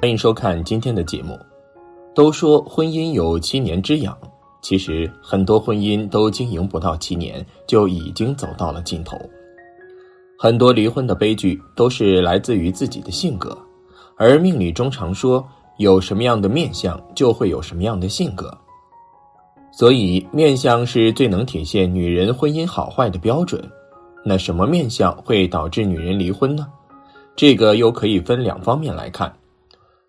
欢迎收看今天的节目。都说婚姻有七年之痒，其实很多婚姻都经营不到七年，就已经走到了尽头。很多离婚的悲剧都是来自于自己的性格，而命理中常说，有什么样的面相，就会有什么样的性格。所以，面相是最能体现女人婚姻好坏的标准。那什么面相会导致女人离婚呢？这个又可以分两方面来看。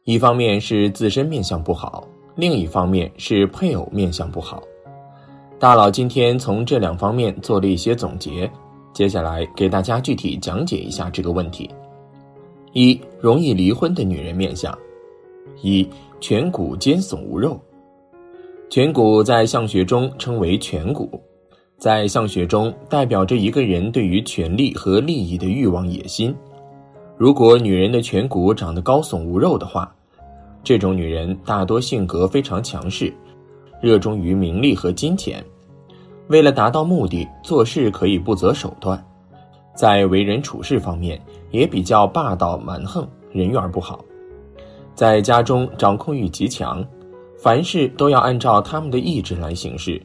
一方面是自身面相不好，另一方面是配偶面相不好。大佬今天从这两方面做了一些总结，接下来给大家具体讲解一下这个问题。一、容易离婚的女人面相：一、颧骨尖耸无肉。颧骨在相学中称为颧骨，在相学中代表着一个人对于权力和利益的欲望野心。如果女人的颧骨长得高耸无肉的话，这种女人大多性格非常强势，热衷于名利和金钱。为了达到目的，做事可以不择手段，在为人处事方面也比较霸道蛮横，人缘不好。在家中掌控欲极强，凡事都要按照他们的意志来行事，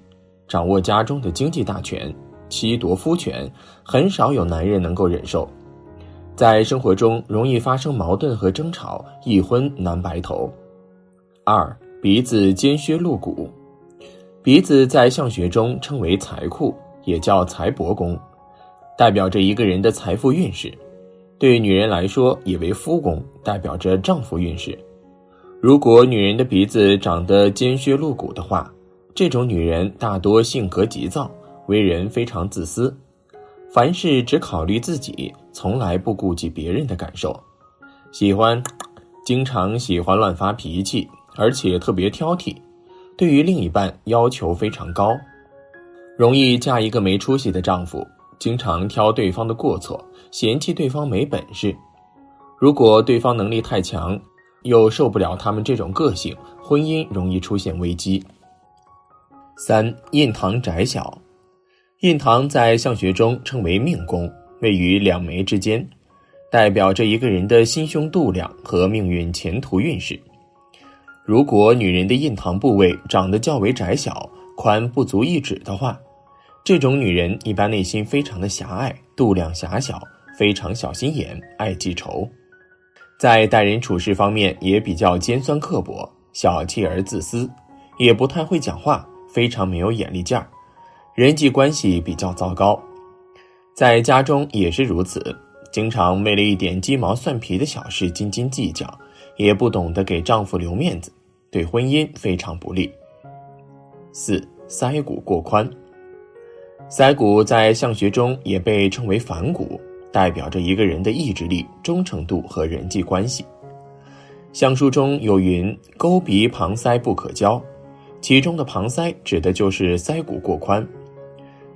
掌握家中的经济大权，妻夺夫权，很少有男人能够忍受。在生活中容易发生矛盾和争吵，一婚难白头。二鼻子尖削露骨，鼻子在相学中称为财库，也叫财帛宫，代表着一个人的财富运势。对女人来说，也为夫宫，代表着丈夫运势。如果女人的鼻子长得尖削露骨的话，这种女人大多性格急躁，为人非常自私。凡事只考虑自己，从来不顾及别人的感受，喜欢，经常喜欢乱发脾气，而且特别挑剔，对于另一半要求非常高，容易嫁一个没出息的丈夫，经常挑对方的过错，嫌弃对方没本事。如果对方能力太强，又受不了他们这种个性，婚姻容易出现危机。三印堂窄小。印堂在相学中称为命宫，位于两眉之间，代表着一个人的心胸度量和命运前途运势。如果女人的印堂部位长得较为窄小，宽不足一指的话，这种女人一般内心非常的狭隘，度量狭小，非常小心眼，爱记仇，在待人处事方面也比较尖酸刻薄，小气而自私，也不太会讲话，非常没有眼力劲儿。人际关系比较糟糕，在家中也是如此，经常为了一点鸡毛蒜皮的小事斤斤计较，也不懂得给丈夫留面子，对婚姻非常不利。四腮骨过宽，腮骨在相学中也被称为反骨，代表着一个人的意志力、忠诚度和人际关系。相书中有云：“沟鼻旁腮不可交”，其中的旁腮指的就是腮骨过宽。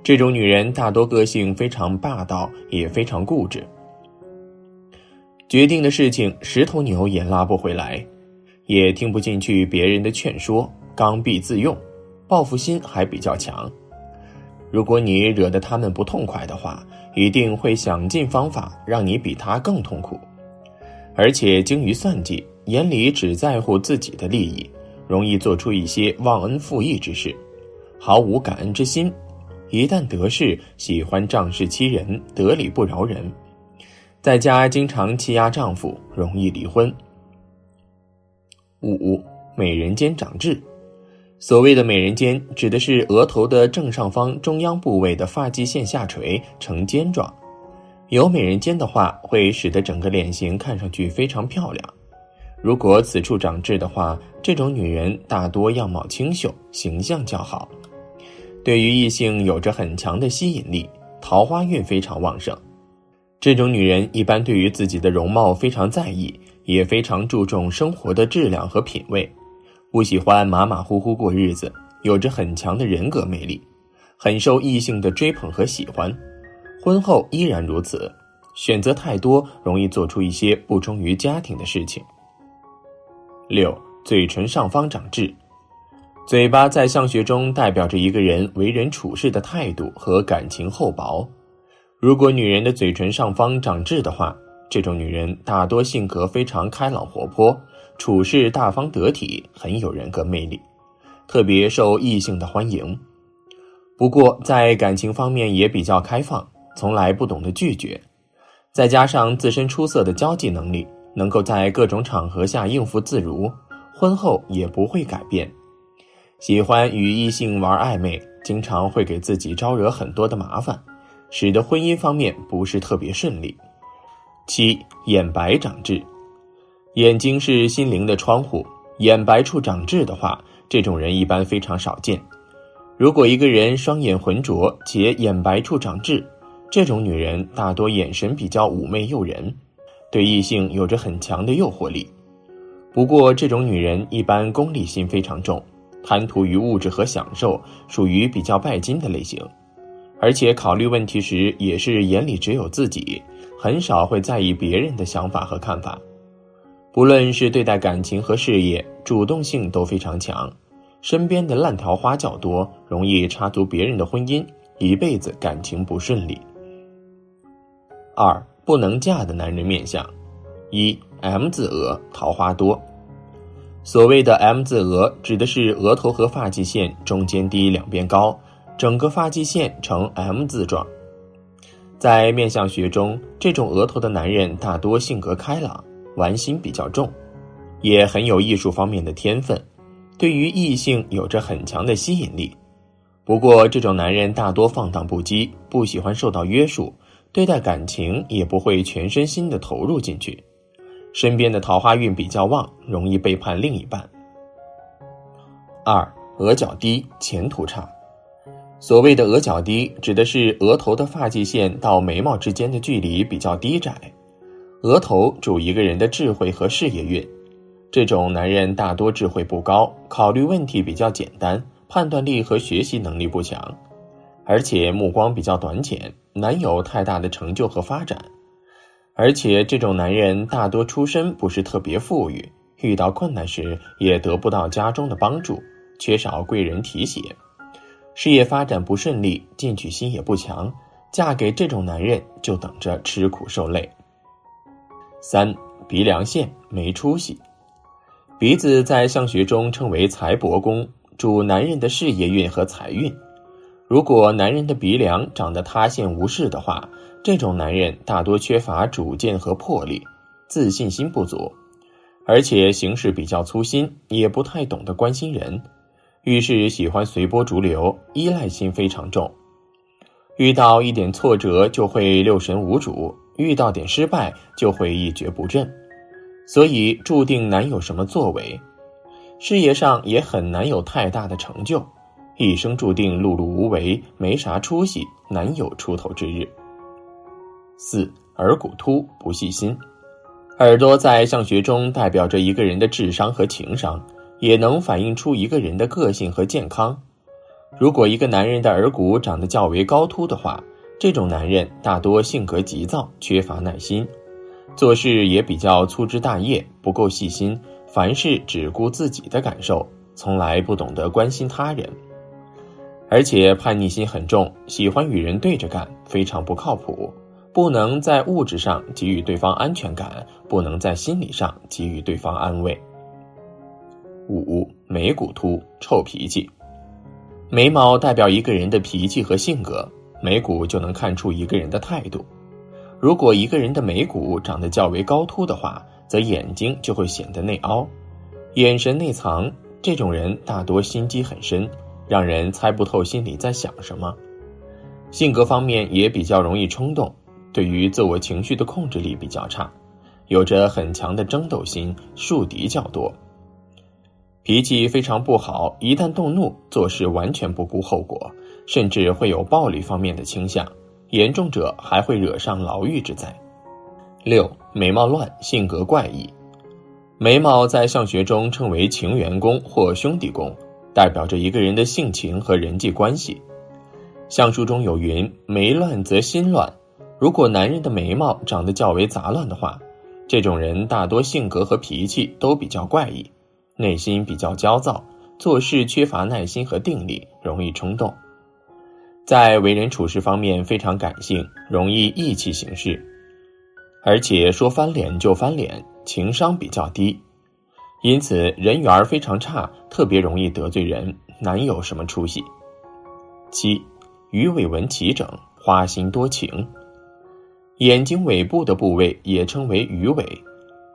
这种女人大多个性非常霸道，也非常固执。决定的事情十头牛也拉不回来，也听不进去别人的劝说，刚愎自用，报复心还比较强。如果你惹得他们不痛快的话，一定会想尽方法让你比他更痛苦。而且精于算计，眼里只在乎自己的利益，容易做出一些忘恩负义之事，毫无感恩之心。一旦得势，喜欢仗势欺人，得理不饶人，在家经常欺压丈夫，容易离婚。五美人尖长痣，所谓的美人尖，指的是额头的正上方中央部位的发际线下垂呈尖状。有美人尖的话，会使得整个脸型看上去非常漂亮。如果此处长痣的话，这种女人大多样貌清秀，形象较好。对于异性有着很强的吸引力，桃花运非常旺盛。这种女人一般对于自己的容貌非常在意，也非常注重生活的质量和品味，不喜欢马马虎虎过日子，有着很强的人格魅力，很受异性的追捧和喜欢。婚后依然如此，选择太多，容易做出一些不忠于家庭的事情。六，嘴唇上方长痣。嘴巴在相学中代表着一个人为人处事的态度和感情厚薄。如果女人的嘴唇上方长痣的话，这种女人大多性格非常开朗活泼，处事大方得体，很有人格魅力，特别受异性的欢迎。不过在感情方面也比较开放，从来不懂得拒绝。再加上自身出色的交际能力，能够在各种场合下应付自如，婚后也不会改变。喜欢与异性玩暧昧，经常会给自己招惹很多的麻烦，使得婚姻方面不是特别顺利。七眼白长痣，眼睛是心灵的窗户，眼白处长痣的话，这种人一般非常少见。如果一个人双眼浑浊且眼白处长痣，这种女人大多眼神比较妩媚诱人，对异性有着很强的诱惑力。不过，这种女人一般功利心非常重。贪图于物质和享受，属于比较拜金的类型，而且考虑问题时也是眼里只有自己，很少会在意别人的想法和看法。不论是对待感情和事业，主动性都非常强，身边的烂桃花较多，容易插足别人的婚姻，一辈子感情不顺利。二不能嫁的男人面相：一 M 字额，桃花多。所谓的 M 字额，指的是额头和发际线中间低，两边高，整个发际线呈 M 字状。在面相学中，这种额头的男人大多性格开朗，玩心比较重，也很有艺术方面的天分，对于异性有着很强的吸引力。不过，这种男人大多放荡不羁，不喜欢受到约束，对待感情也不会全身心的投入进去。身边的桃花运比较旺，容易背叛另一半。二额角低，前途差。所谓的额角低，指的是额头的发际线到眉毛之间的距离比较低窄。额头主一个人的智慧和事业运，这种男人大多智慧不高，考虑问题比较简单，判断力和学习能力不强，而且目光比较短浅，难有太大的成就和发展。而且这种男人大多出身不是特别富裕，遇到困难时也得不到家中的帮助，缺少贵人提携，事业发展不顺利，进取心也不强。嫁给这种男人就等着吃苦受累。三鼻梁线没出息，鼻子在相学中称为财帛宫，主男人的事业运和财运。如果男人的鼻梁长得塌陷无势的话，这种男人大多缺乏主见和魄力，自信心不足，而且行事比较粗心，也不太懂得关心人，遇事喜欢随波逐流，依赖心非常重，遇到一点挫折就会六神无主，遇到点失败就会一蹶不振，所以注定难有什么作为，事业上也很难有太大的成就。一生注定碌碌无为，没啥出息，难有出头之日。四耳骨突，不细心。耳朵在相学中代表着一个人的智商和情商，也能反映出一个人的个性和健康。如果一个男人的耳骨长得较为高凸的话，这种男人大多性格急躁，缺乏耐心，做事也比较粗枝大叶，不够细心，凡事只顾自己的感受，从来不懂得关心他人。而且叛逆心很重，喜欢与人对着干，非常不靠谱。不能在物质上给予对方安全感，不能在心理上给予对方安慰。五眉骨凸，臭脾气。眉毛代表一个人的脾气和性格，眉骨就能看出一个人的态度。如果一个人的眉骨长得较为高凸的话，则眼睛就会显得内凹，眼神内藏。这种人大多心机很深。让人猜不透心里在想什么，性格方面也比较容易冲动，对于自我情绪的控制力比较差，有着很强的争斗心，树敌较多，脾气非常不好，一旦动怒，做事完全不顾后果，甚至会有暴力方面的倾向，严重者还会惹上牢狱之灾。六眉毛乱，性格怪异，眉毛在相学中称为情缘宫或兄弟宫。代表着一个人的性情和人际关系。相书中有云：“眉乱则心乱。”如果男人的眉毛长得较为杂乱的话，这种人大多性格和脾气都比较怪异，内心比较焦躁，做事缺乏耐心和定力，容易冲动。在为人处事方面非常感性，容易意气行事，而且说翻脸就翻脸，情商比较低。因此人缘非常差，特别容易得罪人，难有什么出息。七，鱼尾纹齐整，花心多情。眼睛尾部的部位也称为鱼尾，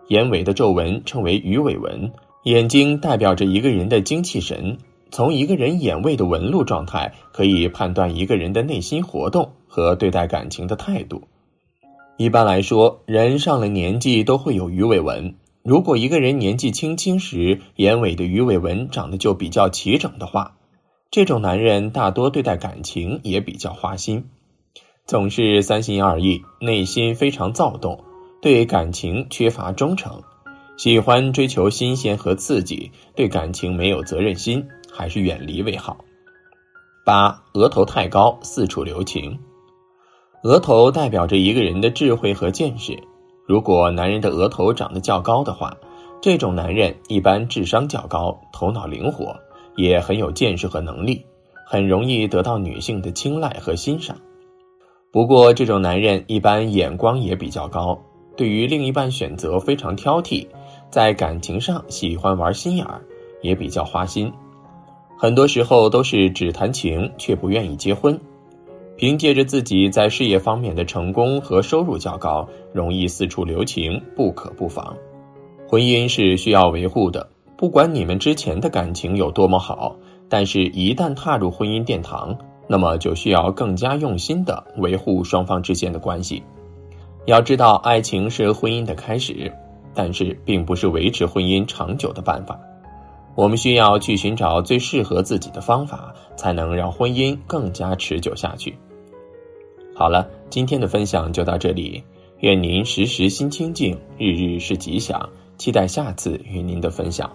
眼尾的皱纹称为鱼尾纹。眼睛代表着一个人的精气神，从一个人眼位的纹路状态，可以判断一个人的内心活动和对待感情的态度。一般来说，人上了年纪都会有鱼尾纹。如果一个人年纪轻轻时眼尾的鱼尾纹长得就比较齐整的话，这种男人大多对待感情也比较花心，总是三心二意，内心非常躁动，对感情缺乏忠诚，喜欢追求新鲜和刺激，对感情没有责任心，还是远离为好。八，额头太高，四处留情。额头代表着一个人的智慧和见识。如果男人的额头长得较高的话，这种男人一般智商较高，头脑灵活，也很有见识和能力，很容易得到女性的青睐和欣赏。不过，这种男人一般眼光也比较高，对于另一半选择非常挑剔，在感情上喜欢玩心眼儿，也比较花心，很多时候都是只谈情却不愿意结婚。凭借着自己在事业方面的成功和收入较高，容易四处留情，不可不防。婚姻是需要维护的，不管你们之前的感情有多么好，但是一旦踏入婚姻殿堂，那么就需要更加用心的维护双方之间的关系。要知道，爱情是婚姻的开始，但是并不是维持婚姻长久的办法。我们需要去寻找最适合自己的方法，才能让婚姻更加持久下去。好了，今天的分享就到这里，愿您时时心清静，日日是吉祥，期待下次与您的分享。